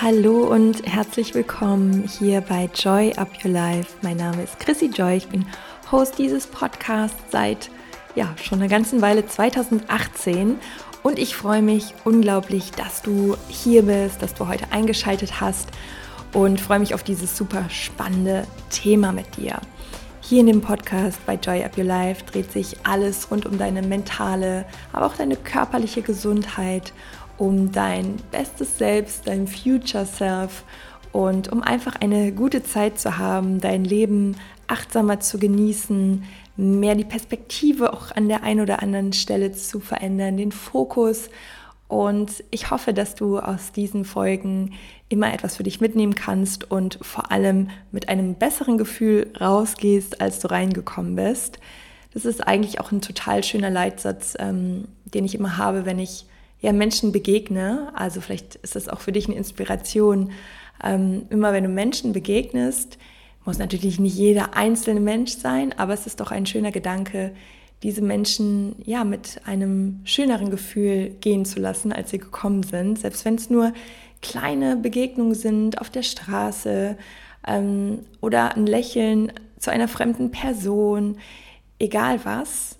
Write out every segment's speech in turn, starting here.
Hallo und herzlich willkommen hier bei Joy Up Your Life. Mein Name ist Chrissy Joy, ich bin Host dieses Podcasts seit ja, schon eine ganze Weile 2018 und ich freue mich unglaublich, dass du hier bist, dass du heute eingeschaltet hast und freue mich auf dieses super spannende Thema mit dir. Hier in dem Podcast bei Joy Up Your Life dreht sich alles rund um deine mentale, aber auch deine körperliche Gesundheit, um dein bestes Selbst, dein Future Self und um einfach eine gute Zeit zu haben, dein Leben achtsamer zu genießen, mehr die Perspektive auch an der einen oder anderen Stelle zu verändern, den Fokus. Und ich hoffe, dass du aus diesen Folgen immer etwas für dich mitnehmen kannst und vor allem mit einem besseren Gefühl rausgehst, als du reingekommen bist. Das ist eigentlich auch ein total schöner Leitsatz, ähm, den ich immer habe, wenn ich ja, Menschen begegne. Also vielleicht ist das auch für dich eine Inspiration. Ähm, immer wenn du Menschen begegnest, muss natürlich nicht jeder einzelne Mensch sein, aber es ist doch ein schöner Gedanke, diese Menschen ja mit einem schöneren Gefühl gehen zu lassen, als sie gekommen sind. Selbst wenn es nur kleine Begegnungen sind auf der Straße ähm, oder ein Lächeln zu einer fremden Person, egal was.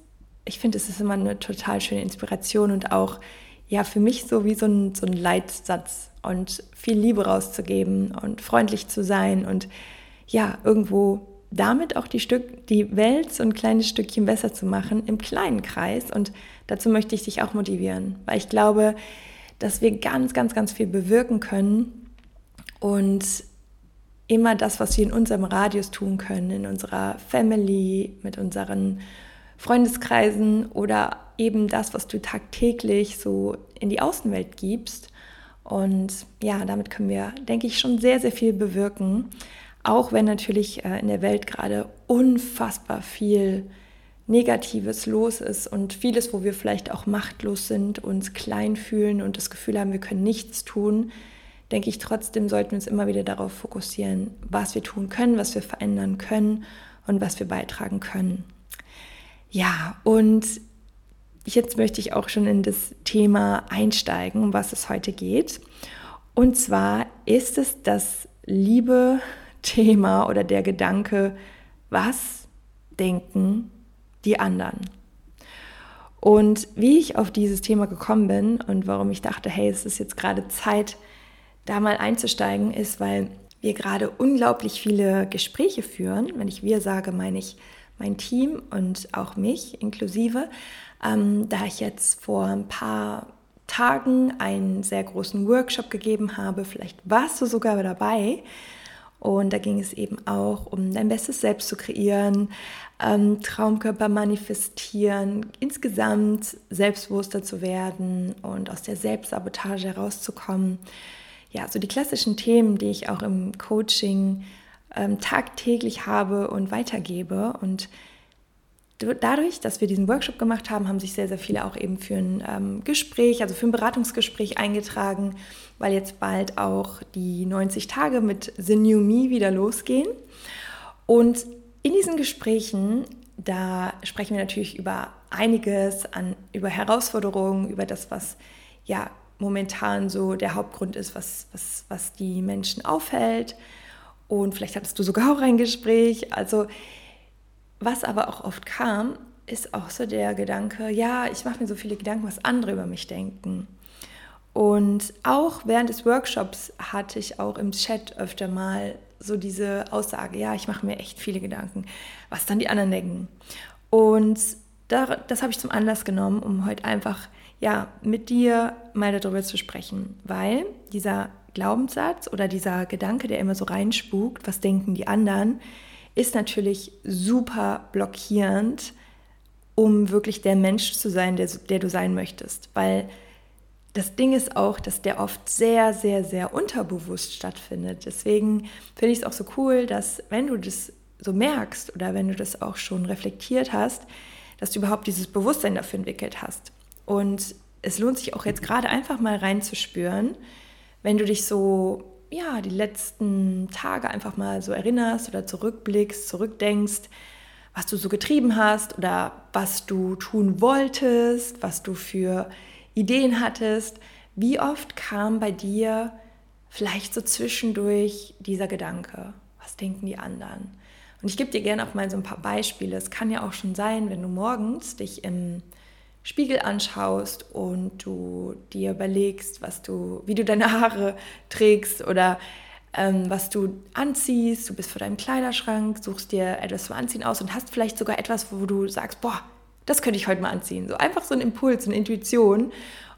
Ich finde, es ist immer eine total schöne Inspiration und auch ja für mich so wie so ein, so ein Leitsatz und viel Liebe rauszugeben und freundlich zu sein und ja, irgendwo damit auch die, Stück, die Welt so ein kleines Stückchen besser zu machen im kleinen Kreis. Und dazu möchte ich dich auch motivieren, weil ich glaube, dass wir ganz, ganz, ganz viel bewirken können und immer das, was wir in unserem Radius tun können, in unserer Family, mit unseren Freundeskreisen oder eben das, was du tagtäglich so in die Außenwelt gibst. Und ja, damit können wir, denke ich, schon sehr, sehr viel bewirken. Auch wenn natürlich äh, in der Welt gerade unfassbar viel Negatives los ist und vieles, wo wir vielleicht auch machtlos sind, uns klein fühlen und das Gefühl haben, wir können nichts tun, denke ich, trotzdem sollten wir uns immer wieder darauf fokussieren, was wir tun können, was wir verändern können und was wir beitragen können. Ja, und jetzt möchte ich auch schon in das Thema einsteigen, um was es heute geht. Und zwar ist es das liebe Thema oder der Gedanke, was denken die anderen? Und wie ich auf dieses Thema gekommen bin und warum ich dachte, hey, es ist jetzt gerade Zeit, da mal einzusteigen, ist, weil wir gerade unglaublich viele Gespräche führen. Wenn ich wir sage, meine ich mein Team und auch mich inklusive, ähm, da ich jetzt vor ein paar Tagen einen sehr großen Workshop gegeben habe, vielleicht warst du sogar dabei. Und da ging es eben auch um dein bestes Selbst zu kreieren, ähm, Traumkörper manifestieren, insgesamt selbstbewusster zu werden und aus der Selbstsabotage herauszukommen. Ja, so die klassischen Themen, die ich auch im Coaching ähm, tagtäglich habe und weitergebe. Und dadurch, dass wir diesen Workshop gemacht haben, haben sich sehr, sehr viele auch eben für ein ähm, Gespräch, also für ein Beratungsgespräch eingetragen, weil jetzt bald auch die 90 Tage mit The New Me wieder losgehen. Und in diesen Gesprächen, da sprechen wir natürlich über einiges an, über Herausforderungen, über das, was ja momentan so der Hauptgrund ist, was, was, was die Menschen aufhält. Und vielleicht hattest du sogar auch ein Gespräch. Also was aber auch oft kam, ist auch so der Gedanke, ja, ich mache mir so viele Gedanken, was andere über mich denken. Und auch während des Workshops hatte ich auch im Chat öfter mal so diese Aussage, ja, ich mache mir echt viele Gedanken, was dann die anderen denken. Und da, das habe ich zum Anlass genommen, um heute einfach ja, mit dir mal darüber zu sprechen, weil dieser Glaubenssatz oder dieser Gedanke, der immer so reinspukt, was denken die anderen, ist natürlich super blockierend, um wirklich der Mensch zu sein, der, der du sein möchtest. Weil das Ding ist auch, dass der oft sehr, sehr, sehr unterbewusst stattfindet. Deswegen finde ich es auch so cool, dass wenn du das so merkst oder wenn du das auch schon reflektiert hast, dass du überhaupt dieses Bewusstsein dafür entwickelt hast. Und es lohnt sich auch jetzt gerade einfach mal reinzuspüren, wenn du dich so ja, die letzten Tage einfach mal so erinnerst oder zurückblickst, zurückdenkst, was du so getrieben hast oder was du tun wolltest, was du für Ideen hattest. Wie oft kam bei dir vielleicht so zwischendurch dieser Gedanke, was denken die anderen? Und ich gebe dir gerne auch mal so ein paar Beispiele. Es kann ja auch schon sein, wenn du morgens dich im Spiegel anschaust und du dir überlegst, was du, wie du deine Haare trägst oder ähm, was du anziehst. Du bist vor deinem Kleiderschrank, suchst dir etwas zum Anziehen aus und hast vielleicht sogar etwas, wo du sagst, boah, das könnte ich heute mal anziehen. So einfach so ein Impuls, eine Intuition.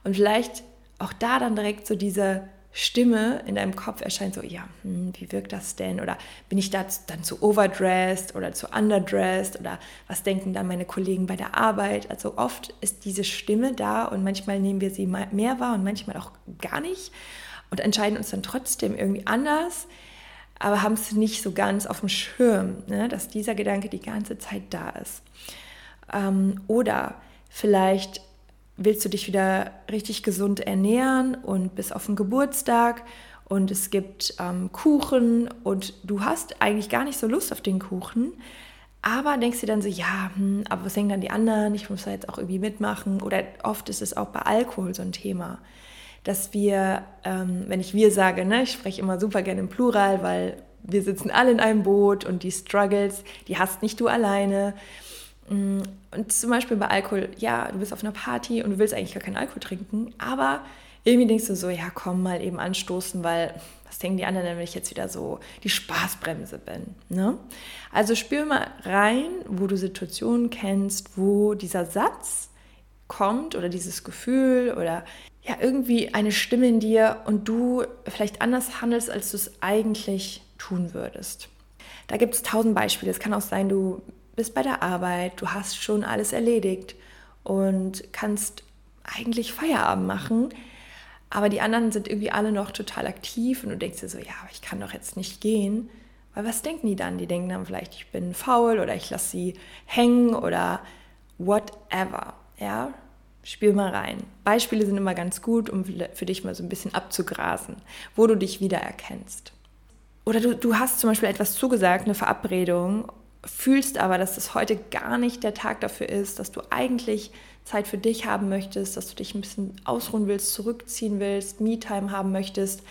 Und vielleicht auch da dann direkt so diese Stimme in deinem Kopf erscheint so, ja, hm, wie wirkt das denn? Oder bin ich da dann zu overdressed oder zu underdressed? Oder was denken dann meine Kollegen bei der Arbeit? Also oft ist diese Stimme da und manchmal nehmen wir sie mehr wahr und manchmal auch gar nicht und entscheiden uns dann trotzdem irgendwie anders, aber haben es nicht so ganz auf dem Schirm, ne, dass dieser Gedanke die ganze Zeit da ist. Ähm, oder vielleicht willst du dich wieder richtig gesund ernähren und bist auf dem Geburtstag und es gibt ähm, Kuchen und du hast eigentlich gar nicht so Lust auf den Kuchen, aber denkst dir dann so, ja, hm, aber was denken dann die anderen? Ich muss da jetzt auch irgendwie mitmachen. Oder oft ist es auch bei Alkohol so ein Thema dass wir, ähm, wenn ich wir sage, ne, ich spreche immer super gerne im Plural, weil wir sitzen alle in einem Boot und die Struggles, die hast nicht du alleine. Mm, und zum Beispiel bei Alkohol, ja, du bist auf einer Party und du willst eigentlich gar keinen Alkohol trinken, aber irgendwie denkst du so, ja, komm mal eben anstoßen, weil was denken die anderen, wenn ich jetzt wieder so die Spaßbremse bin. Ne? Also spür mal rein, wo du Situationen kennst, wo dieser Satz kommt oder dieses Gefühl oder ja irgendwie eine Stimme in dir und du vielleicht anders handelst, als du es eigentlich tun würdest. Da gibt es tausend Beispiele. Es kann auch sein, du bist bei der Arbeit, du hast schon alles erledigt und kannst eigentlich Feierabend machen, aber die anderen sind irgendwie alle noch total aktiv und du denkst dir so, ja, ich kann doch jetzt nicht gehen. Weil was denken die dann? Die denken dann vielleicht, ich bin faul oder ich lasse sie hängen oder whatever. Ja, Spiel mal rein. Beispiele sind immer ganz gut, um für dich mal so ein bisschen abzugrasen, wo du dich wiedererkennst. Oder du, du hast zum Beispiel etwas zugesagt, eine Verabredung, fühlst aber, dass das heute gar nicht der Tag dafür ist, dass du eigentlich Zeit für dich haben möchtest, dass du dich ein bisschen ausruhen willst, zurückziehen willst, Me-Time haben möchtest,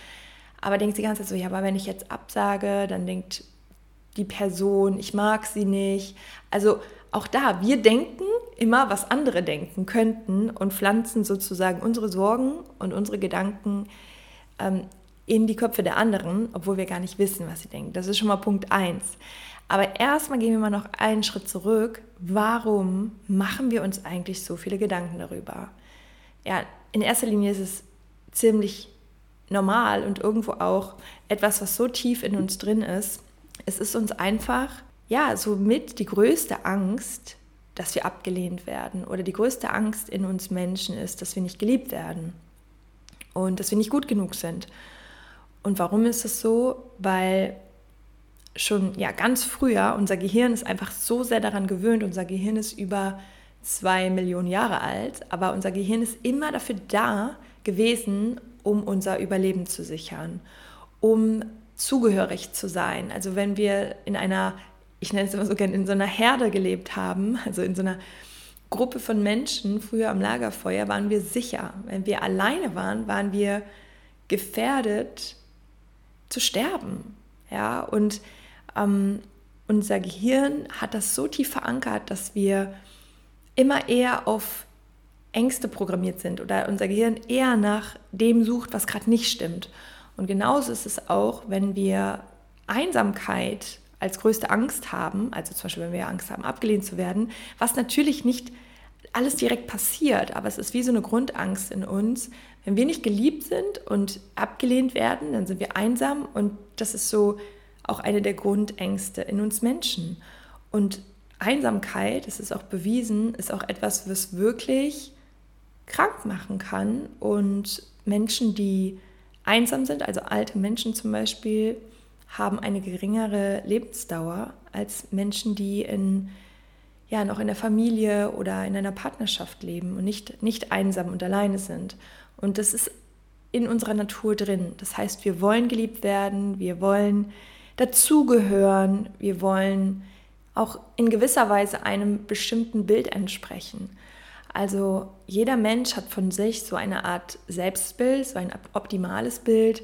aber denkst die ganze Zeit so, ja, aber wenn ich jetzt absage, dann denkt die Person, ich mag sie nicht. Also auch da, wir denken immer, was andere denken könnten und pflanzen sozusagen unsere Sorgen und unsere Gedanken ähm, in die Köpfe der anderen, obwohl wir gar nicht wissen, was sie denken. Das ist schon mal Punkt 1. Aber erstmal gehen wir mal noch einen Schritt zurück. Warum machen wir uns eigentlich so viele Gedanken darüber? Ja, in erster Linie ist es ziemlich normal und irgendwo auch etwas, was so tief in uns drin ist. Es ist uns einfach, ja, somit die größte Angst, dass wir abgelehnt werden oder die größte Angst in uns Menschen ist, dass wir nicht geliebt werden und dass wir nicht gut genug sind. Und warum ist es so? Weil schon ja ganz früher unser Gehirn ist einfach so sehr daran gewöhnt, unser Gehirn ist über zwei Millionen Jahre alt, aber unser Gehirn ist immer dafür da gewesen, um unser Überleben zu sichern, um zugehörig zu sein. Also wenn wir in einer ich nenne es immer so gerne, in so einer Herde gelebt haben, also in so einer Gruppe von Menschen, früher am Lagerfeuer, waren wir sicher. Wenn wir alleine waren, waren wir gefährdet zu sterben. Ja, und ähm, unser Gehirn hat das so tief verankert, dass wir immer eher auf Ängste programmiert sind oder unser Gehirn eher nach dem sucht, was gerade nicht stimmt. Und genauso ist es auch, wenn wir Einsamkeit als größte Angst haben, also zum Beispiel, wenn wir Angst haben, abgelehnt zu werden, was natürlich nicht alles direkt passiert, aber es ist wie so eine Grundangst in uns. Wenn wir nicht geliebt sind und abgelehnt werden, dann sind wir einsam und das ist so auch eine der Grundängste in uns Menschen. Und Einsamkeit, das ist auch bewiesen, ist auch etwas, was wirklich krank machen kann und Menschen, die einsam sind, also alte Menschen zum Beispiel, haben eine geringere Lebensdauer als Menschen, die in, ja, noch in der Familie oder in einer Partnerschaft leben und nicht, nicht einsam und alleine sind. Und das ist in unserer Natur drin. Das heißt, wir wollen geliebt werden, wir wollen dazugehören, wir wollen auch in gewisser Weise einem bestimmten Bild entsprechen. Also jeder Mensch hat von sich so eine Art Selbstbild, so ein optimales Bild,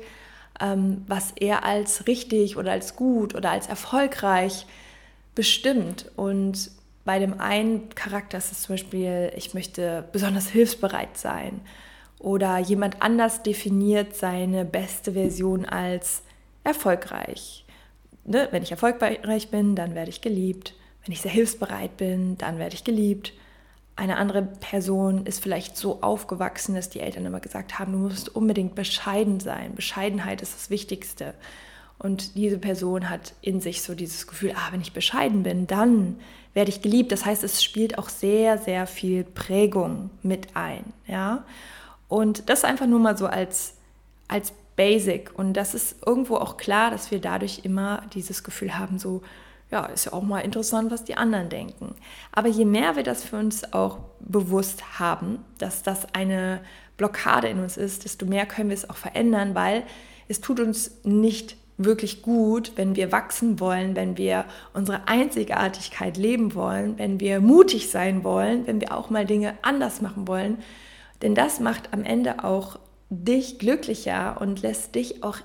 ähm, was er als richtig oder als gut oder als erfolgreich bestimmt. Und bei dem einen Charakter ist es zum Beispiel, ich möchte besonders hilfsbereit sein. Oder jemand anders definiert seine beste Version als erfolgreich. Ne? Wenn ich erfolgreich bin, dann werde ich geliebt. Wenn ich sehr hilfsbereit bin, dann werde ich geliebt eine andere Person ist vielleicht so aufgewachsen, dass die Eltern immer gesagt haben, du musst unbedingt bescheiden sein. Bescheidenheit ist das Wichtigste. Und diese Person hat in sich so dieses Gefühl, ah, wenn ich bescheiden bin, dann werde ich geliebt. Das heißt, es spielt auch sehr, sehr viel Prägung mit ein. Ja? Und das einfach nur mal so als, als Basic. Und das ist irgendwo auch klar, dass wir dadurch immer dieses Gefühl haben, so, ja, ist ja auch mal interessant, was die anderen denken. Aber je mehr wir das für uns auch bewusst haben, dass das eine Blockade in uns ist, desto mehr können wir es auch verändern, weil es tut uns nicht wirklich gut, wenn wir wachsen wollen, wenn wir unsere Einzigartigkeit leben wollen, wenn wir mutig sein wollen, wenn wir auch mal Dinge anders machen wollen. Denn das macht am Ende auch dich glücklicher und lässt dich auch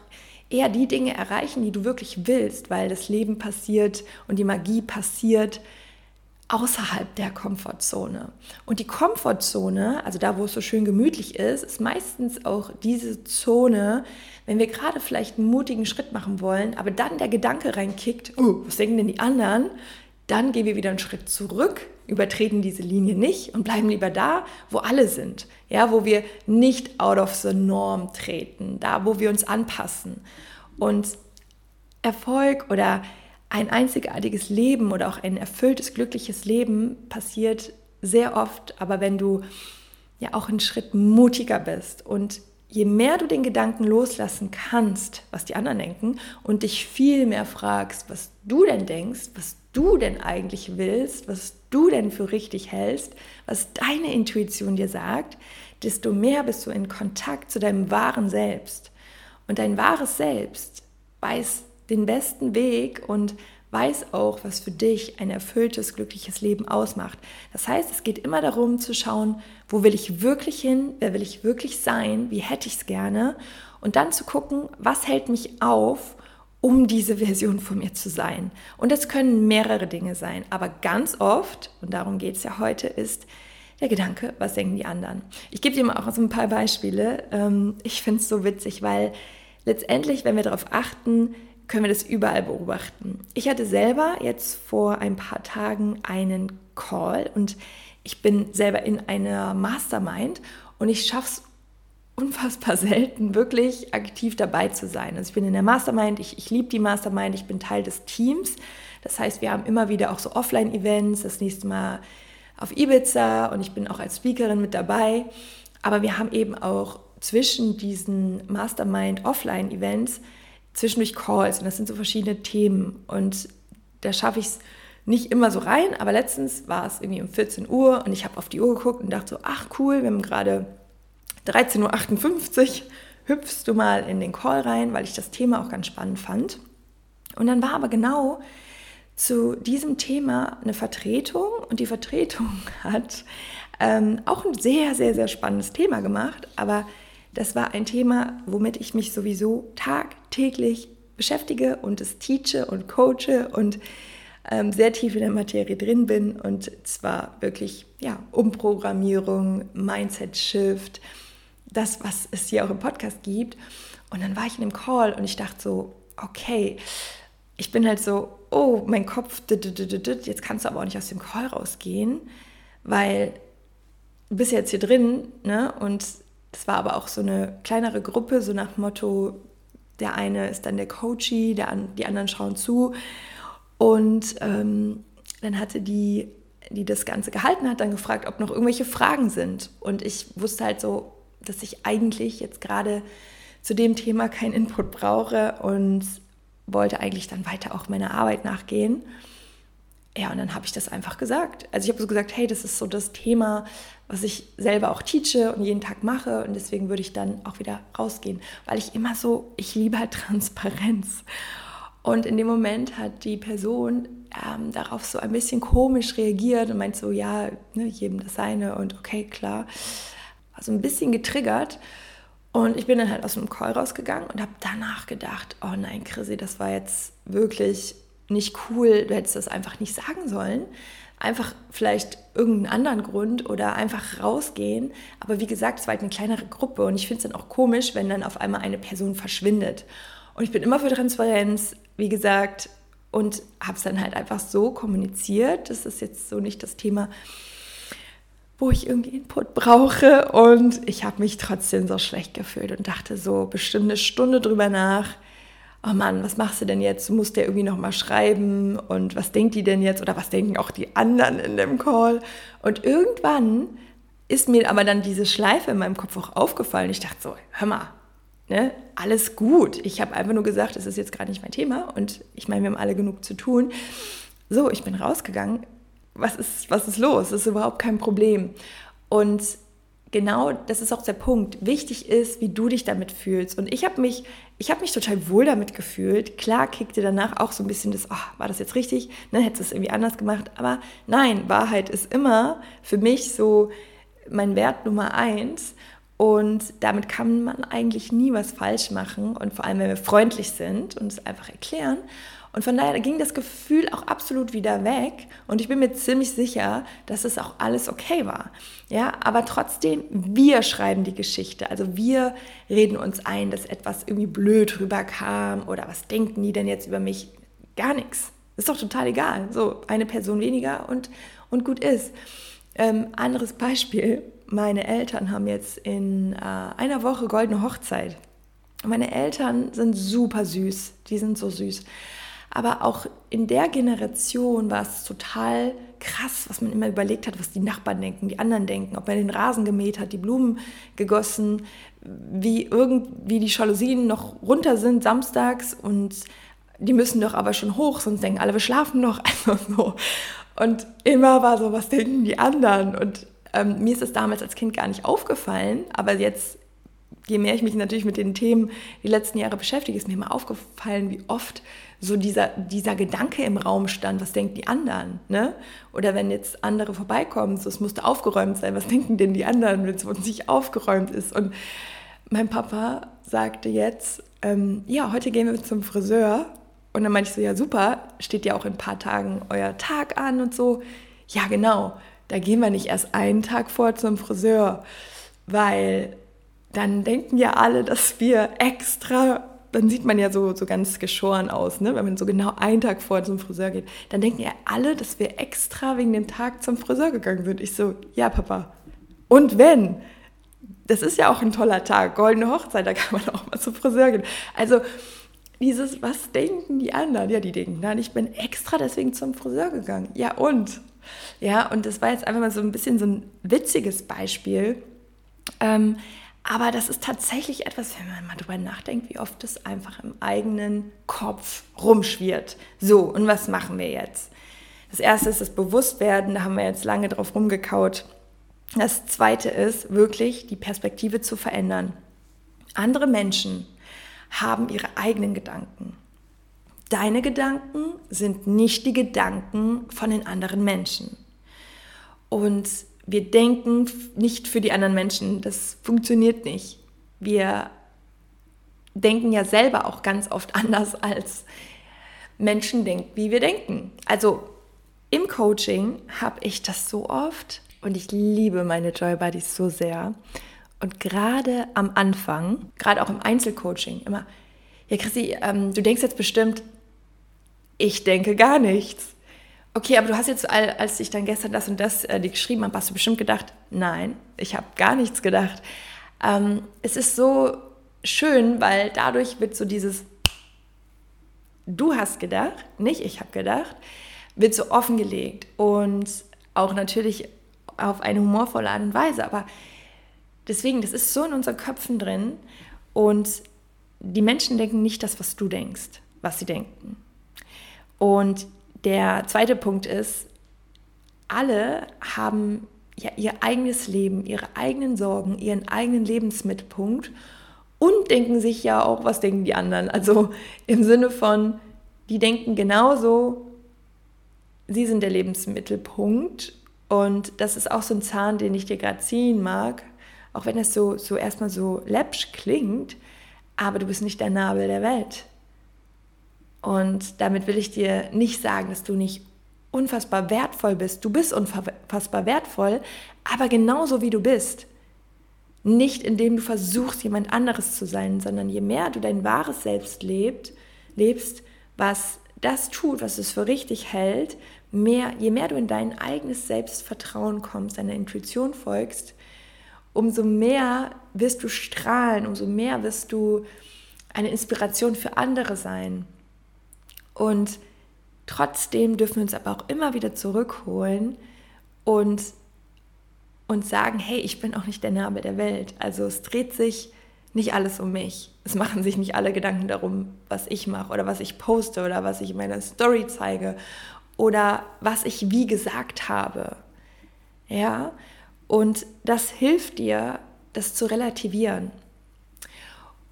eher die Dinge erreichen, die du wirklich willst, weil das Leben passiert und die Magie passiert außerhalb der Komfortzone. Und die Komfortzone, also da, wo es so schön gemütlich ist, ist meistens auch diese Zone, wenn wir gerade vielleicht einen mutigen Schritt machen wollen, aber dann der Gedanke reinkickt, oh, was denken denn die anderen? Dann gehen wir wieder einen Schritt zurück, übertreten diese Linie nicht und bleiben lieber da, wo alle sind. Ja, wo wir nicht out of the norm treten, da, wo wir uns anpassen. Und Erfolg oder ein einzigartiges Leben oder auch ein erfülltes, glückliches Leben passiert sehr oft, aber wenn du ja auch einen Schritt mutiger bist und je mehr du den Gedanken loslassen kannst, was die anderen denken und dich viel mehr fragst, was du denn denkst, was du denn eigentlich willst, was du denn für richtig hältst, was deine Intuition dir sagt, desto mehr bist du in Kontakt zu deinem wahren Selbst. Und dein wahres Selbst weiß den besten Weg und weiß auch, was für dich ein erfülltes, glückliches Leben ausmacht. Das heißt, es geht immer darum zu schauen, wo will ich wirklich hin, wer will ich wirklich sein, wie hätte ich es gerne und dann zu gucken, was hält mich auf um diese Version von mir zu sein. Und es können mehrere Dinge sein, aber ganz oft, und darum geht es ja heute, ist der Gedanke, was denken die anderen. Ich gebe dir mal auch so ein paar Beispiele. Ähm, ich finde es so witzig, weil letztendlich, wenn wir darauf achten, können wir das überall beobachten. Ich hatte selber jetzt vor ein paar Tagen einen Call und ich bin selber in einer Mastermind und ich schaffe es unfassbar selten, wirklich aktiv dabei zu sein. Also ich bin in der Mastermind, ich, ich liebe die Mastermind, ich bin Teil des Teams. Das heißt, wir haben immer wieder auch so Offline-Events, das nächste Mal auf Ibiza und ich bin auch als Speakerin mit dabei. Aber wir haben eben auch zwischen diesen Mastermind-Offline-Events zwischendurch Calls und das sind so verschiedene Themen und da schaffe ich es nicht immer so rein, aber letztens war es irgendwie um 14 Uhr und ich habe auf die Uhr geguckt und dachte so, ach cool, wir haben gerade 13.58 Uhr hüpfst du mal in den Call rein, weil ich das Thema auch ganz spannend fand. Und dann war aber genau zu diesem Thema eine Vertretung und die Vertretung hat ähm, auch ein sehr, sehr, sehr spannendes Thema gemacht, aber das war ein Thema, womit ich mich sowieso tagtäglich beschäftige und es teache und coache und ähm, sehr tief in der Materie drin bin und zwar wirklich ja, Umprogrammierung, Mindset-Shift, das, was es hier auch im Podcast gibt. Und dann war ich in dem Call und ich dachte so, okay, ich bin halt so, oh, mein Kopf, jetzt kannst du aber auch nicht aus dem Call rausgehen, weil du bist jetzt hier drin, ne? Und es war aber auch so eine kleinere Gruppe, so nach Motto, der eine ist dann der Coachie, der, die anderen schauen zu. Und ähm, dann hatte die, die das Ganze gehalten hat, dann gefragt, ob noch irgendwelche Fragen sind. Und ich wusste halt so, dass ich eigentlich jetzt gerade zu dem Thema keinen Input brauche und wollte eigentlich dann weiter auch meiner Arbeit nachgehen. Ja, und dann habe ich das einfach gesagt. Also ich habe so gesagt, hey, das ist so das Thema, was ich selber auch teache und jeden Tag mache und deswegen würde ich dann auch wieder rausgehen, weil ich immer so, ich liebe halt Transparenz. Und in dem Moment hat die Person ähm, darauf so ein bisschen komisch reagiert und meint so, ja, ne, jedem das seine und okay, klar. Also ein bisschen getriggert. Und ich bin dann halt aus dem Call rausgegangen und habe danach gedacht, oh nein, Chrissy, das war jetzt wirklich nicht cool. Du hättest das einfach nicht sagen sollen. Einfach vielleicht irgendeinen anderen Grund oder einfach rausgehen. Aber wie gesagt, es war halt eine kleinere Gruppe und ich finde es dann auch komisch, wenn dann auf einmal eine Person verschwindet. Und ich bin immer für Transparenz, wie gesagt, und habe es dann halt einfach so kommuniziert. Das ist jetzt so nicht das Thema, wo ich irgendwie Input brauche. Und ich habe mich trotzdem so schlecht gefühlt und dachte so bestimmt eine Stunde drüber nach. Oh Mann, was machst du denn jetzt? Du musst ja irgendwie noch mal schreiben und was denkt die denn jetzt oder was denken auch die anderen in dem Call? Und irgendwann ist mir aber dann diese Schleife in meinem Kopf auch aufgefallen. Ich dachte so, hör mal, ne, alles gut. Ich habe einfach nur gesagt, es ist jetzt gerade nicht mein Thema und ich meine, wir haben alle genug zu tun. So, ich bin rausgegangen. Was ist, was ist los? Das ist überhaupt kein Problem. Und genau das ist auch der Punkt. Wichtig ist, wie du dich damit fühlst. Und ich habe mich, ich habe mich total wohl damit gefühlt. Klar kickte danach auch so ein bisschen das, oh, war das jetzt richtig? Ne, hättest du es irgendwie anders gemacht? Aber nein, Wahrheit ist immer für mich so mein Wert Nummer eins. Und damit kann man eigentlich nie was falsch machen. Und vor allem, wenn wir freundlich sind und es einfach erklären. Und von daher ging das Gefühl auch absolut wieder weg. Und ich bin mir ziemlich sicher, dass es auch alles okay war. Ja, aber trotzdem, wir schreiben die Geschichte. Also wir reden uns ein, dass etwas irgendwie blöd rüberkam oder was denken die denn jetzt über mich? Gar nichts. Ist doch total egal. So, eine Person weniger und, und gut ist. Ähm, anderes Beispiel meine Eltern haben jetzt in äh, einer Woche goldene Hochzeit. Meine Eltern sind super süß, die sind so süß. Aber auch in der Generation war es total krass, was man immer überlegt hat, was die Nachbarn denken, die anderen denken, ob man den Rasen gemäht hat, die Blumen gegossen, wie irgendwie die Jalousien noch runter sind samstags und die müssen doch aber schon hoch, sonst denken alle, wir schlafen noch. Also so. Und immer war so, was denken die anderen? Und ähm, mir ist es damals als Kind gar nicht aufgefallen, aber jetzt, je mehr ich mich natürlich mit den Themen die letzten Jahre beschäftige, ist mir immer aufgefallen, wie oft so dieser, dieser Gedanke im Raum stand, was denken die anderen? Ne? Oder wenn jetzt andere vorbeikommen, so, es musste aufgeräumt sein, was denken denn die anderen, wenn es nicht aufgeräumt ist? Und mein Papa sagte jetzt, ähm, ja, heute gehen wir zum Friseur. Und dann meinte ich so, ja super, steht ja auch in ein paar Tagen euer Tag an und so. Ja, genau da gehen wir nicht erst einen Tag vor zum Friseur, weil dann denken ja alle, dass wir extra, dann sieht man ja so, so ganz geschoren aus, ne? wenn man so genau einen Tag vor zum Friseur geht, dann denken ja alle, dass wir extra wegen dem Tag zum Friseur gegangen sind. Ich so, ja Papa, und wenn? Das ist ja auch ein toller Tag, goldene Hochzeit, da kann man auch mal zum Friseur gehen. Also dieses, was denken die anderen? Ja, die denken, nein, ich bin extra deswegen zum Friseur gegangen. Ja, und? Ja, und das war jetzt einfach mal so ein bisschen so ein witziges Beispiel. Ähm, aber das ist tatsächlich etwas, wenn man mal drüber nachdenkt, wie oft es einfach im eigenen Kopf rumschwirrt. So, und was machen wir jetzt? Das erste ist das Bewusstwerden, da haben wir jetzt lange drauf rumgekaut. Das zweite ist wirklich die Perspektive zu verändern. Andere Menschen haben ihre eigenen Gedanken. Deine Gedanken sind nicht die Gedanken von den anderen Menschen. Und wir denken nicht für die anderen Menschen. Das funktioniert nicht. Wir denken ja selber auch ganz oft anders als Menschen denken, wie wir denken. Also im Coaching habe ich das so oft und ich liebe meine Joy Buddies so sehr. Und gerade am Anfang, gerade auch im Einzelcoaching, immer, ja Chrissy, ähm, du denkst jetzt bestimmt, ich denke gar nichts. Okay, aber du hast jetzt, als ich dann gestern das und das äh, dir geschrieben habe, hast du bestimmt gedacht, nein, ich habe gar nichts gedacht. Ähm, es ist so schön, weil dadurch wird so dieses, du hast gedacht, nicht ich habe gedacht, wird so offengelegt und auch natürlich auf eine humorvolle Art und Weise. Aber deswegen, das ist so in unseren Köpfen drin und die Menschen denken nicht das, was du denkst, was sie denken. Und der zweite Punkt ist, alle haben ja ihr eigenes Leben, ihre eigenen Sorgen, ihren eigenen Lebensmittelpunkt und denken sich ja auch, was denken die anderen. Also im Sinne von, die denken genauso, sie sind der Lebensmittelpunkt. Und das ist auch so ein Zahn, den ich dir gerade ziehen mag, auch wenn es so, so erstmal so läppsch klingt, aber du bist nicht der Nabel der Welt. Und damit will ich dir nicht sagen, dass du nicht unfassbar wertvoll bist. Du bist unfassbar wertvoll, aber genauso wie du bist. Nicht indem du versuchst, jemand anderes zu sein, sondern je mehr du dein wahres Selbst lebt, lebst, was das tut, was es für richtig hält, mehr, je mehr du in dein eigenes Selbstvertrauen kommst, deiner Intuition folgst, umso mehr wirst du strahlen, umso mehr wirst du eine Inspiration für andere sein. Und trotzdem dürfen wir uns aber auch immer wieder zurückholen und und sagen, hey, ich bin auch nicht der Name der Welt. Also es dreht sich nicht alles um mich. Es machen sich nicht alle Gedanken darum, was ich mache oder was ich poste oder was ich in meiner Story zeige oder was ich wie gesagt habe. Ja, und das hilft dir, das zu relativieren.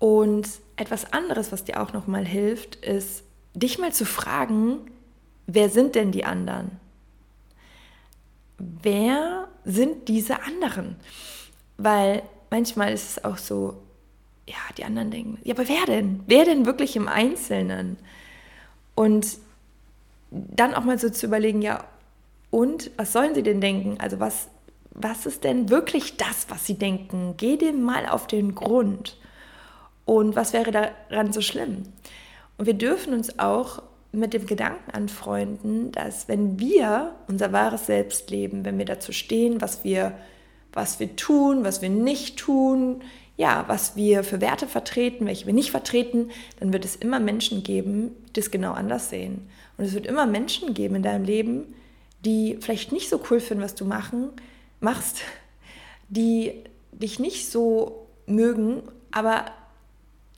Und etwas anderes, was dir auch noch mal hilft, ist, dich mal zu fragen, wer sind denn die anderen? Wer sind diese anderen? Weil manchmal ist es auch so, ja, die anderen denken, ja, aber wer denn? Wer denn wirklich im Einzelnen? Und dann auch mal so zu überlegen, ja, und was sollen sie denn denken? Also was, was ist denn wirklich das, was sie denken? Geh dem mal auf den Grund. Und was wäre daran so schlimm? Und wir dürfen uns auch mit dem Gedanken anfreunden, dass wenn wir unser wahres Selbst leben, wenn wir dazu stehen, was wir, was wir tun, was wir nicht tun, ja, was wir für Werte vertreten, welche wir nicht vertreten, dann wird es immer Menschen geben, die das genau anders sehen. Und es wird immer Menschen geben in deinem Leben, die vielleicht nicht so cool finden, was du machen, machst, die dich nicht so mögen, aber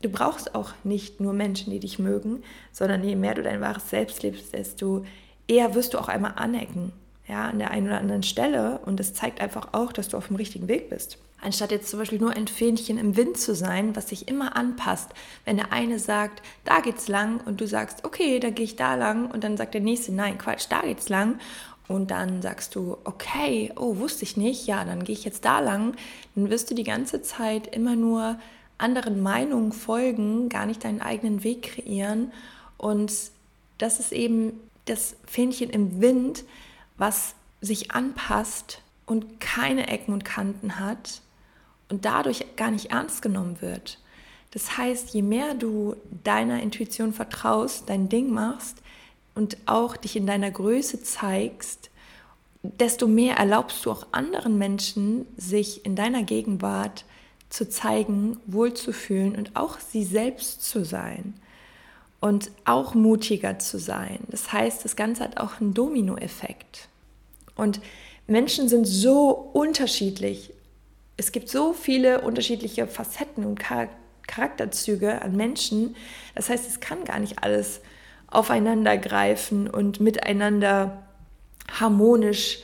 du brauchst auch nicht nur Menschen, die dich mögen, sondern je mehr du dein wahres Selbst lebst, desto eher wirst du auch einmal anecken, ja, an der einen oder anderen Stelle. Und das zeigt einfach auch, dass du auf dem richtigen Weg bist. Anstatt jetzt zum Beispiel nur ein Fähnchen im Wind zu sein, was sich immer anpasst. Wenn der eine sagt, da geht's lang und du sagst, okay, dann gehe ich da lang und dann sagt der nächste, nein, Quatsch, da geht's lang. Und dann sagst du, okay, oh, wusste ich nicht, ja, dann gehe ich jetzt da lang. Dann wirst du die ganze Zeit immer nur anderen Meinungen folgen, gar nicht deinen eigenen Weg kreieren. Und das ist eben das Fähnchen im Wind, was sich anpasst und keine Ecken und Kanten hat und dadurch gar nicht ernst genommen wird. Das heißt, je mehr du deiner Intuition vertraust, dein Ding machst und auch dich in deiner Größe zeigst, desto mehr erlaubst du auch anderen Menschen, sich in deiner Gegenwart zu zeigen, wohlzufühlen und auch sie selbst zu sein und auch mutiger zu sein. Das heißt, das Ganze hat auch einen Dominoeffekt. Und Menschen sind so unterschiedlich. Es gibt so viele unterschiedliche Facetten und Charakterzüge an Menschen. Das heißt, es kann gar nicht alles aufeinander greifen und miteinander harmonisch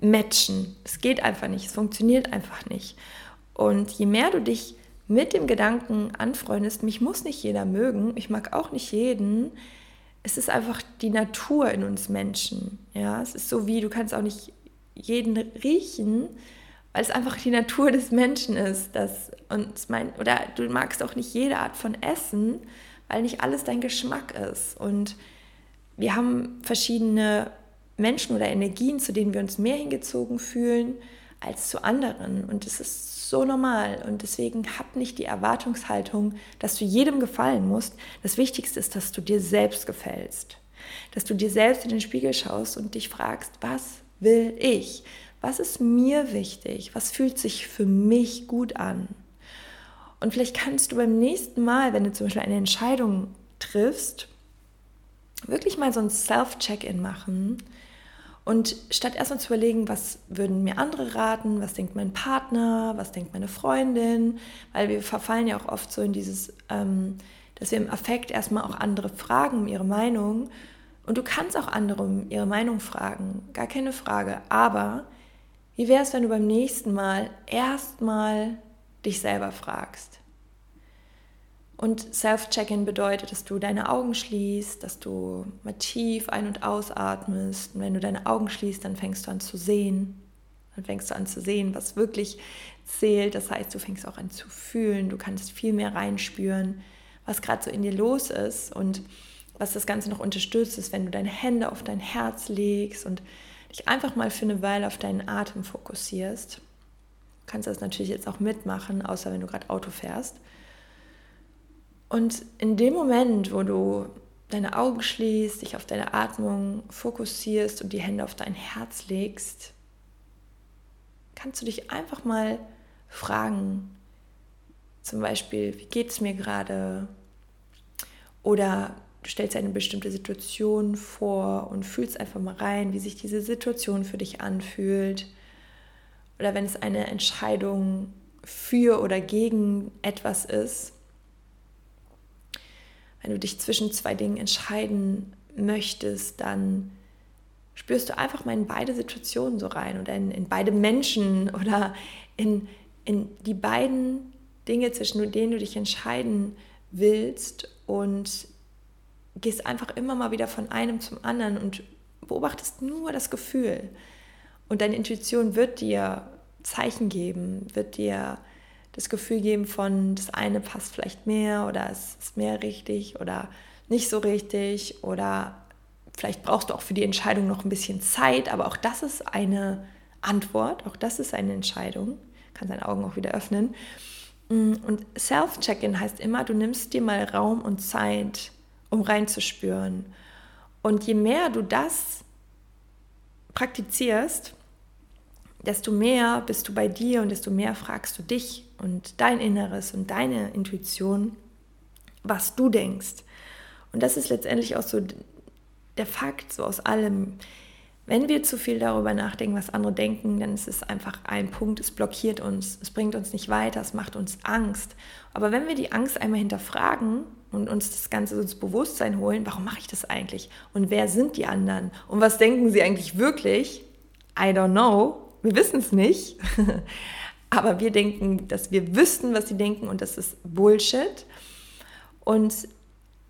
matchen. Es geht einfach nicht, es funktioniert einfach nicht. Und je mehr du dich mit dem Gedanken anfreundest, mich muss nicht jeder mögen, ich mag auch nicht jeden, es ist einfach die Natur in uns Menschen. Ja, es ist so wie, du kannst auch nicht jeden riechen, weil es einfach die Natur des Menschen ist. Dass uns mein, oder du magst auch nicht jede Art von Essen, weil nicht alles dein Geschmack ist. Und wir haben verschiedene Menschen oder Energien, zu denen wir uns mehr hingezogen fühlen als zu anderen. Und es ist so normal. Und deswegen hab nicht die Erwartungshaltung, dass du jedem gefallen musst. Das Wichtigste ist, dass du dir selbst gefällst. Dass du dir selbst in den Spiegel schaust und dich fragst, was will ich? Was ist mir wichtig? Was fühlt sich für mich gut an? Und vielleicht kannst du beim nächsten Mal, wenn du zum Beispiel eine Entscheidung triffst, wirklich mal so ein Self-Check-In machen und statt erstmal zu überlegen, was würden mir andere raten, was denkt mein Partner, was denkt meine Freundin, weil wir verfallen ja auch oft so in dieses, ähm, dass wir im Affekt erstmal auch andere fragen um ihre Meinung. Und du kannst auch andere um ihre Meinung fragen, gar keine Frage. Aber wie wäre es, wenn du beim nächsten Mal erstmal dich selber fragst? Und Self-Check-In bedeutet, dass du deine Augen schließt, dass du mal tief ein- und ausatmest. Und wenn du deine Augen schließt, dann fängst du an zu sehen. Dann fängst du an zu sehen, was wirklich zählt. Das heißt, du fängst auch an zu fühlen. Du kannst viel mehr reinspüren, was gerade so in dir los ist. Und was das Ganze noch unterstützt, ist, wenn du deine Hände auf dein Herz legst und dich einfach mal für eine Weile auf deinen Atem fokussierst. Du kannst das natürlich jetzt auch mitmachen, außer wenn du gerade Auto fährst. Und in dem Moment, wo du deine Augen schließt, dich auf deine Atmung fokussierst und die Hände auf dein Herz legst, kannst du dich einfach mal fragen, zum Beispiel, wie geht es mir gerade? Oder du stellst dir eine bestimmte Situation vor und fühlst einfach mal rein, wie sich diese Situation für dich anfühlt. Oder wenn es eine Entscheidung für oder gegen etwas ist, wenn du dich zwischen zwei Dingen entscheiden möchtest, dann spürst du einfach mal in beide Situationen so rein oder in, in beide Menschen oder in, in die beiden Dinge, zwischen denen du dich entscheiden willst und gehst einfach immer mal wieder von einem zum anderen und beobachtest nur das Gefühl. Und deine Intuition wird dir Zeichen geben, wird dir das Gefühl geben von, das eine passt vielleicht mehr oder es ist mehr richtig oder nicht so richtig oder vielleicht brauchst du auch für die Entscheidung noch ein bisschen Zeit, aber auch das ist eine Antwort, auch das ist eine Entscheidung, kann deine Augen auch wieder öffnen. Und Self-Check-In heißt immer, du nimmst dir mal Raum und Zeit, um reinzuspüren. Und je mehr du das praktizierst, desto mehr bist du bei dir und desto mehr fragst du dich und dein Inneres und deine Intuition, was du denkst. Und das ist letztendlich auch so der Fakt, so aus allem. Wenn wir zu viel darüber nachdenken, was andere denken, dann ist es einfach ein Punkt, es blockiert uns, es bringt uns nicht weiter, es macht uns Angst. Aber wenn wir die Angst einmal hinterfragen und uns das Ganze ins Bewusstsein holen, warum mache ich das eigentlich? Und wer sind die anderen? Und was denken sie eigentlich wirklich? I don't know. Wir wissen es nicht. Aber wir denken, dass wir wüssten, was sie denken und das ist Bullshit. Und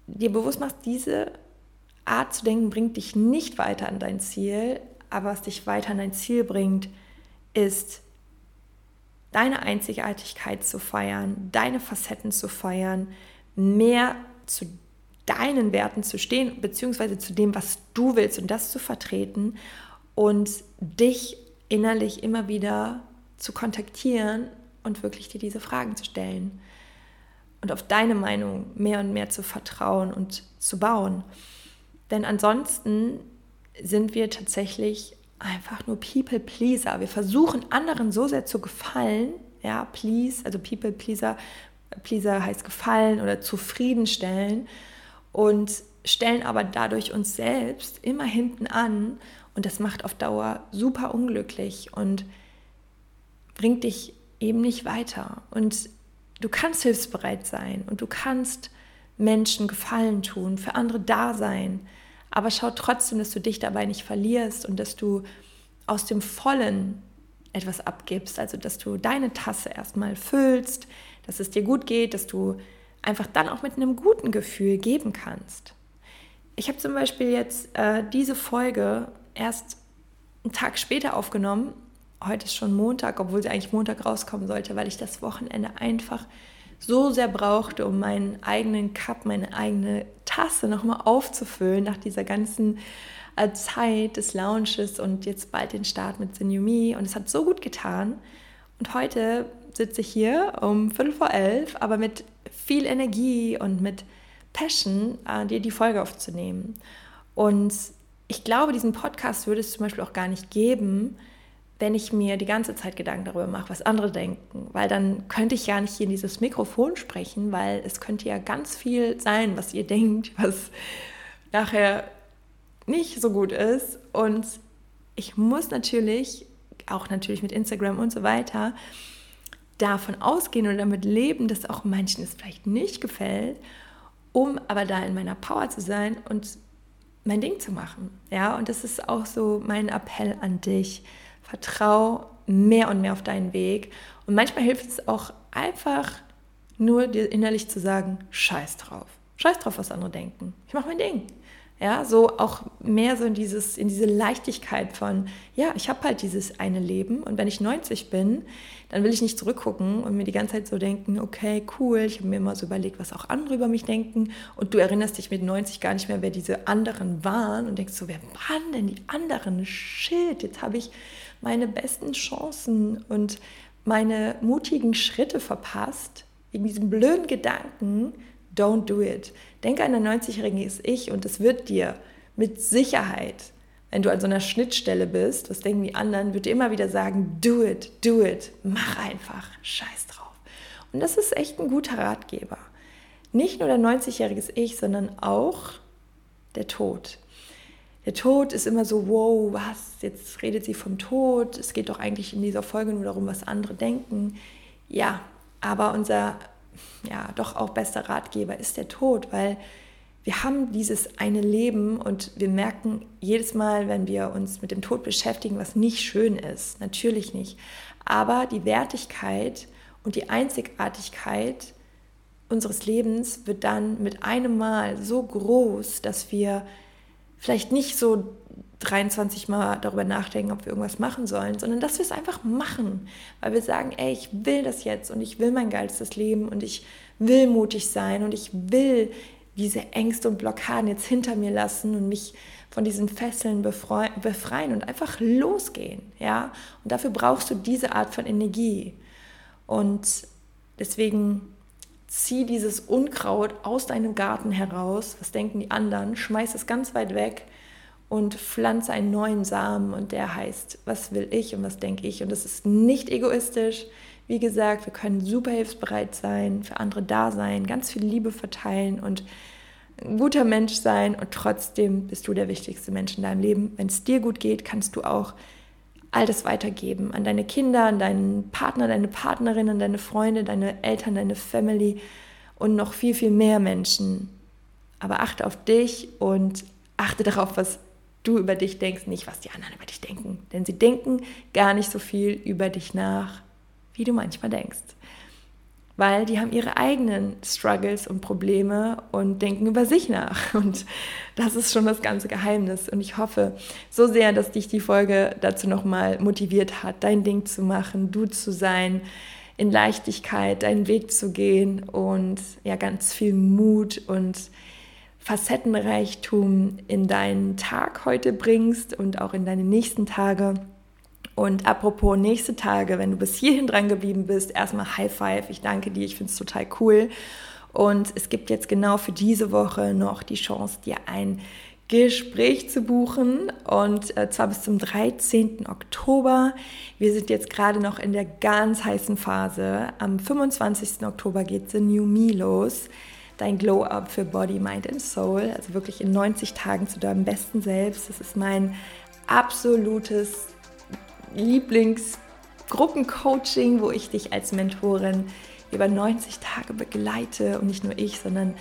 dir bewusst machst, diese Art zu denken bringt dich nicht weiter an dein Ziel, aber was dich weiter an dein Ziel bringt, ist deine Einzigartigkeit zu feiern, deine Facetten zu feiern, mehr zu deinen Werten zu stehen, beziehungsweise zu dem, was du willst und das zu vertreten und dich innerlich immer wieder zu kontaktieren und wirklich dir diese Fragen zu stellen und auf deine Meinung mehr und mehr zu vertrauen und zu bauen. Denn ansonsten sind wir tatsächlich einfach nur People Pleaser. Wir versuchen anderen so sehr zu gefallen, ja, please, also People Pleaser, Pleaser heißt gefallen oder zufriedenstellen und stellen aber dadurch uns selbst immer hinten an und das macht auf Dauer super unglücklich und bringt dich eben nicht weiter. Und du kannst hilfsbereit sein und du kannst Menschen Gefallen tun, für andere da sein, aber schau trotzdem, dass du dich dabei nicht verlierst und dass du aus dem Vollen etwas abgibst, also dass du deine Tasse erstmal füllst, dass es dir gut geht, dass du einfach dann auch mit einem guten Gefühl geben kannst. Ich habe zum Beispiel jetzt äh, diese Folge erst einen Tag später aufgenommen. Heute ist schon Montag, obwohl sie eigentlich Montag rauskommen sollte, weil ich das Wochenende einfach so sehr brauchte, um meinen eigenen Cup, meine eigene Tasse nochmal aufzufüllen nach dieser ganzen äh, Zeit des Launches und jetzt bald den Start mit The New Me. Und es hat so gut getan. Und heute sitze ich hier um Viertel vor elf, aber mit viel Energie und mit Passion, äh, dir die Folge aufzunehmen. Und ich glaube, diesen Podcast würde es zum Beispiel auch gar nicht geben, wenn ich mir die ganze Zeit Gedanken darüber mache, was andere denken, weil dann könnte ich ja nicht hier in dieses Mikrofon sprechen, weil es könnte ja ganz viel sein, was ihr denkt, was nachher nicht so gut ist. Und ich muss natürlich, auch natürlich mit Instagram und so weiter, davon ausgehen oder damit leben, dass auch manchen es vielleicht nicht gefällt, um aber da in meiner Power zu sein und mein Ding zu machen. Ja, und das ist auch so mein Appell an dich Vertrau mehr und mehr auf deinen Weg. Und manchmal hilft es auch einfach Nur dir innerlich zu sagen, scheiß drauf. Scheiß drauf, was andere denken. Ich mache mein Ding. Ja, so auch mehr so in dieses, in diese Leichtigkeit von, ja, ich habe halt dieses eine Leben und wenn ich 90 bin, dann will ich nicht zurückgucken und mir die ganze Zeit so denken, okay, cool, ich habe mir immer so überlegt, was auch andere über mich denken und du erinnerst dich mit 90 gar nicht mehr, wer diese anderen waren und denkst so, wer waren denn die anderen? Shit, jetzt habe ich meine besten Chancen und meine mutigen Schritte verpasst, wegen diesem blöden Gedanken, don't do it. Denke an ein 90-jähriges Ich und es wird dir mit Sicherheit, wenn du an so einer Schnittstelle bist, was denken die anderen, wird dir immer wieder sagen, do it, do it, mach einfach, scheiß drauf. Und das ist echt ein guter Ratgeber. Nicht nur der 90-jähriges Ich, sondern auch der Tod. Der Tod ist immer so, wow, was, jetzt redet sie vom Tod. Es geht doch eigentlich in dieser Folge nur darum, was andere denken. Ja, aber unser ja, doch auch bester Ratgeber ist der Tod, weil wir haben dieses eine Leben und wir merken jedes Mal, wenn wir uns mit dem Tod beschäftigen, was nicht schön ist. Natürlich nicht. Aber die Wertigkeit und die Einzigartigkeit unseres Lebens wird dann mit einem Mal so groß, dass wir vielleicht nicht so 23 Mal darüber nachdenken, ob wir irgendwas machen sollen, sondern dass wir es einfach machen, weil wir sagen, ey, ich will das jetzt und ich will mein geilstes Leben und ich will mutig sein und ich will diese Ängste und Blockaden jetzt hinter mir lassen und mich von diesen Fesseln befreien und einfach losgehen, ja? Und dafür brauchst du diese Art von Energie. Und deswegen zieh dieses Unkraut aus deinem Garten heraus, was denken die anderen, schmeiß es ganz weit weg und pflanze einen neuen Samen und der heißt, was will ich und was denke ich. Und das ist nicht egoistisch. Wie gesagt, wir können super hilfsbereit sein, für andere da sein, ganz viel Liebe verteilen und ein guter Mensch sein und trotzdem bist du der wichtigste Mensch in deinem Leben. Wenn es dir gut geht, kannst du auch all das weitergeben an deine Kinder, an deinen Partner, deine Partnerin, an deine Freunde, deine Eltern, deine Family und noch viel, viel mehr Menschen. Aber achte auf dich und achte darauf, was du über dich denkst, nicht was die anderen über dich denken. Denn sie denken gar nicht so viel über dich nach, wie du manchmal denkst. Weil die haben ihre eigenen Struggles und Probleme und denken über sich nach. Und das ist schon das ganze Geheimnis. Und ich hoffe so sehr, dass dich die Folge dazu nochmal motiviert hat, dein Ding zu machen, du zu sein, in Leichtigkeit deinen Weg zu gehen und ja, ganz viel Mut und Facettenreichtum in deinen Tag heute bringst und auch in deine nächsten Tage. Und apropos nächste Tage, wenn du bis hierhin dran geblieben bist, erstmal High Five. Ich danke dir, ich finde es total cool. Und es gibt jetzt genau für diese Woche noch die Chance, dir ein Gespräch zu buchen und äh, zwar bis zum 13. Oktober. Wir sind jetzt gerade noch in der ganz heißen Phase. Am 25. Oktober geht The New Me los dein Glow-Up für Body, Mind and Soul. Also wirklich in 90 Tagen zu deinem besten Selbst. Das ist mein absolutes Lieblingsgruppencoaching, wo ich dich als Mentorin über 90 Tage begleite und nicht nur ich, sondern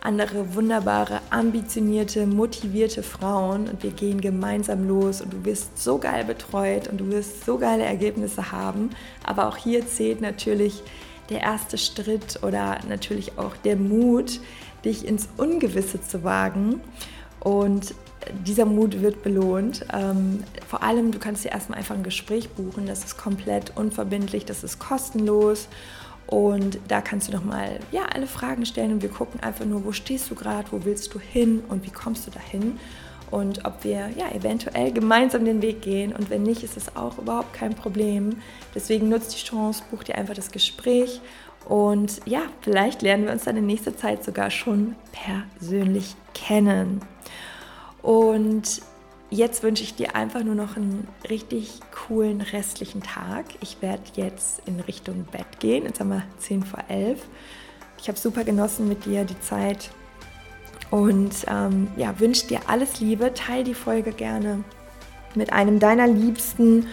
andere wunderbare, ambitionierte, motivierte Frauen und wir gehen gemeinsam los und du wirst so geil betreut und du wirst so geile Ergebnisse haben. Aber auch hier zählt natürlich der erste Schritt oder natürlich auch der Mut, dich ins Ungewisse zu wagen. Und dieser Mut wird belohnt. Ähm, vor allem, du kannst dir erstmal einfach ein Gespräch buchen. Das ist komplett unverbindlich, das ist kostenlos. Und da kannst du nochmal ja, alle Fragen stellen und wir gucken einfach nur, wo stehst du gerade, wo willst du hin und wie kommst du dahin und ob wir ja eventuell gemeinsam den Weg gehen. Und wenn nicht, ist es auch überhaupt kein Problem. Deswegen nutzt die Chance, buch dir einfach das Gespräch und ja, vielleicht lernen wir uns dann in nächster Zeit sogar schon persönlich kennen. Und jetzt wünsche ich dir einfach nur noch einen richtig coolen restlichen Tag. Ich werde jetzt in Richtung Bett gehen. Jetzt haben wir 10 vor 11. Ich habe super genossen mit dir die Zeit und ähm, ja, wünsche dir alles Liebe. Teil die Folge gerne mit einem deiner Liebsten,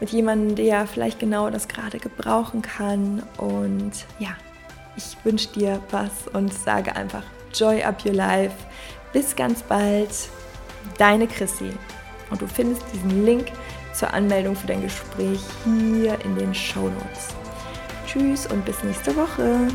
mit jemandem, der vielleicht genau das gerade gebrauchen kann. Und ja, ich wünsche dir was und sage einfach Joy up your life. Bis ganz bald, deine Chrissy. Und du findest diesen Link zur Anmeldung für dein Gespräch hier in den Show Notes. Tschüss und bis nächste Woche.